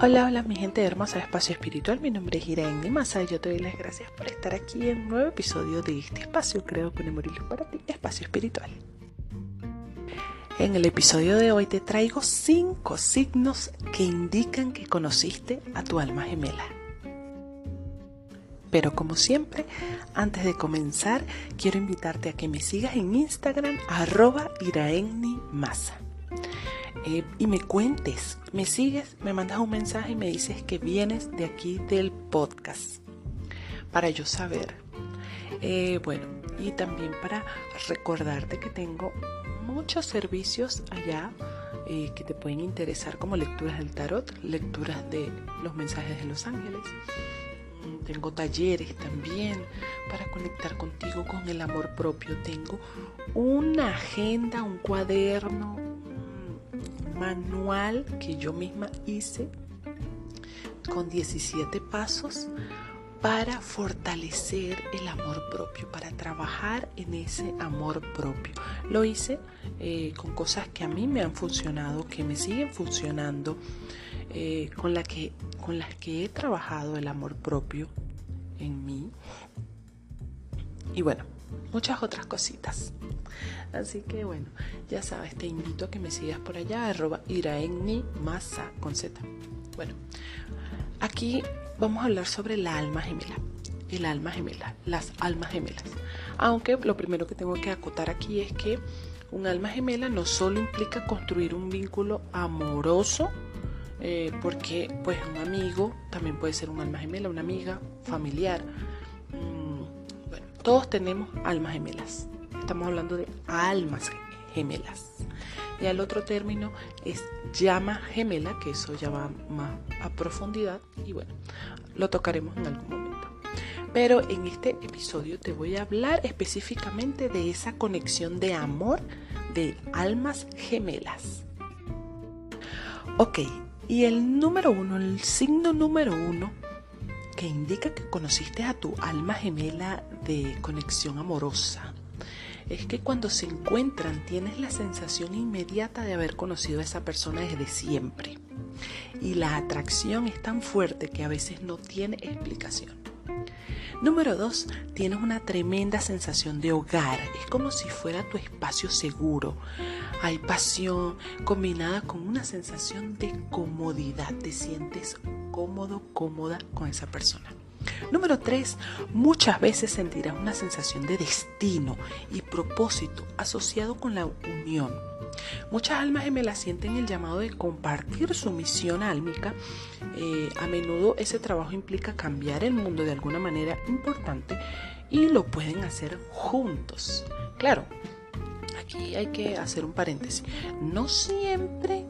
Hola, hola mi gente hermosa de Espacio Espiritual, mi nombre es Irene Masa y yo te doy las gracias por estar aquí en un nuevo episodio de este espacio creado con amor para ti, Espacio Espiritual. En el episodio de hoy te traigo cinco signos que indican que conociste a tu alma gemela. Pero como siempre, antes de comenzar, quiero invitarte a que me sigas en Instagram arroba Masa eh, y me cuentes, me sigues, me mandas un mensaje y me dices que vienes de aquí del podcast para yo saber. Eh, bueno, y también para recordarte que tengo muchos servicios allá eh, que te pueden interesar como lecturas del tarot, lecturas de los mensajes de los ángeles. Mm, tengo talleres también para conectar contigo con el amor propio. Tengo una agenda, un cuaderno, manual que yo misma hice con 17 pasos para fortalecer el amor propio, para trabajar en ese amor propio. Lo hice eh, con cosas que a mí me han funcionado, que me siguen funcionando, eh, con, la que, con las que he trabajado el amor propio en mí. Y bueno, muchas otras cositas. Así que bueno, ya sabes, te invito a que me sigas por allá, arroba iraenni masa con Z. Bueno, aquí vamos a hablar sobre la alma gemela. El alma gemela, las almas gemelas. Aunque lo primero que tengo que acotar aquí es que un alma gemela no solo implica construir un vínculo amoroso, eh, porque pues un amigo también puede ser un alma gemela, una amiga, familiar. Todos tenemos almas gemelas estamos hablando de almas gemelas. Y el otro término es llama gemela, que eso ya va más a profundidad y bueno, lo tocaremos en algún momento. Pero en este episodio te voy a hablar específicamente de esa conexión de amor de almas gemelas. Ok, y el número uno, el signo número uno que indica que conociste a tu alma gemela de conexión amorosa es que cuando se encuentran tienes la sensación inmediata de haber conocido a esa persona desde siempre. Y la atracción es tan fuerte que a veces no tiene explicación. Número dos, tienes una tremenda sensación de hogar. Es como si fuera tu espacio seguro. Hay pasión combinada con una sensación de comodidad. Te sientes cómodo, cómoda con esa persona. Número 3. Muchas veces sentirás una sensación de destino y propósito asociado con la unión. Muchas almas gemelas sienten el llamado de compartir su misión álmica. Eh, a menudo ese trabajo implica cambiar el mundo de alguna manera importante y lo pueden hacer juntos. Claro, aquí hay que hacer un paréntesis. No siempre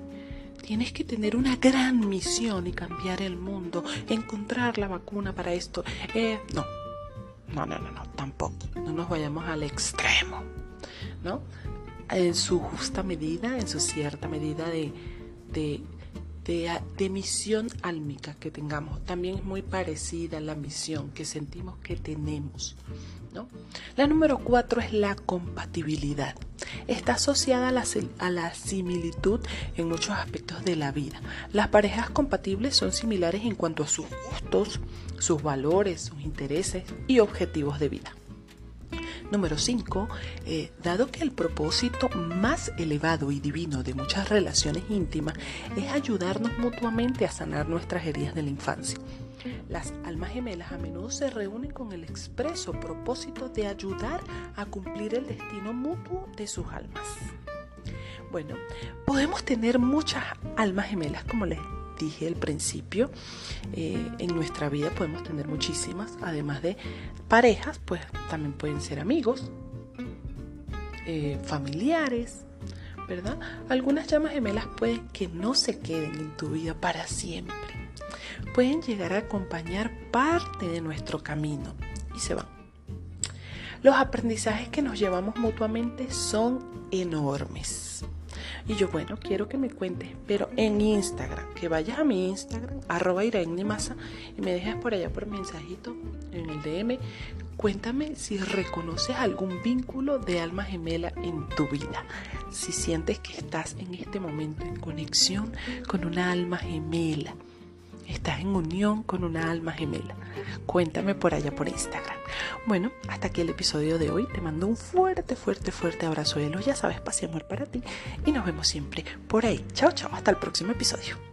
Tienes que tener una gran misión y cambiar el mundo, encontrar la vacuna para esto. Eh, no, no, no, no, no, tampoco. No nos vayamos al extremo, ¿no? En su justa medida, en su cierta medida de, de, de, misión álmica que tengamos. También es muy parecida la misión que sentimos que tenemos. La número cuatro es la compatibilidad. Está asociada a la, similitud en muchos aspectos de la vida. Las parejas compatibles son similares en cuanto a sus gustos, sus valores, sus intereses y objetivos de vida. Número 5. Eh, dado que el propósito más elevado y divino de muchas relaciones íntimas es ayudarnos mutuamente a sanar nuestras heridas de la infancia. Las almas gemelas a menudo se reúnen con el expreso propósito de ayudar a cumplir el destino mutuo de sus almas. Bueno, podemos tener muchas almas gemelas, como les dije al principio, eh, en nuestra vida podemos tener muchísimas, además de parejas, pues también pueden ser amigos, eh, familiares, ¿verdad? Algunas llamas gemelas pueden que no se queden en tu vida para siempre. Pueden llegar a acompañar parte de nuestro camino y se van. Los aprendizajes que nos llevamos mutuamente son enormes. Y yo, bueno, quiero que me cuentes, pero en Instagram, que vayas a mi Instagram, arroba y me dejes por allá por mensajito en el DM. Cuéntame si reconoces algún vínculo de alma gemela en tu vida. Si sientes que estás en este momento en conexión con una alma gemela. Estás en unión con una alma gemela. Cuéntame por allá por Instagram. Bueno, hasta aquí el episodio de hoy. Te mando un fuerte, fuerte, fuerte abrazo de luz. Ya sabes, paz y amor para ti. Y nos vemos siempre por ahí. Chao, chao. Hasta el próximo episodio.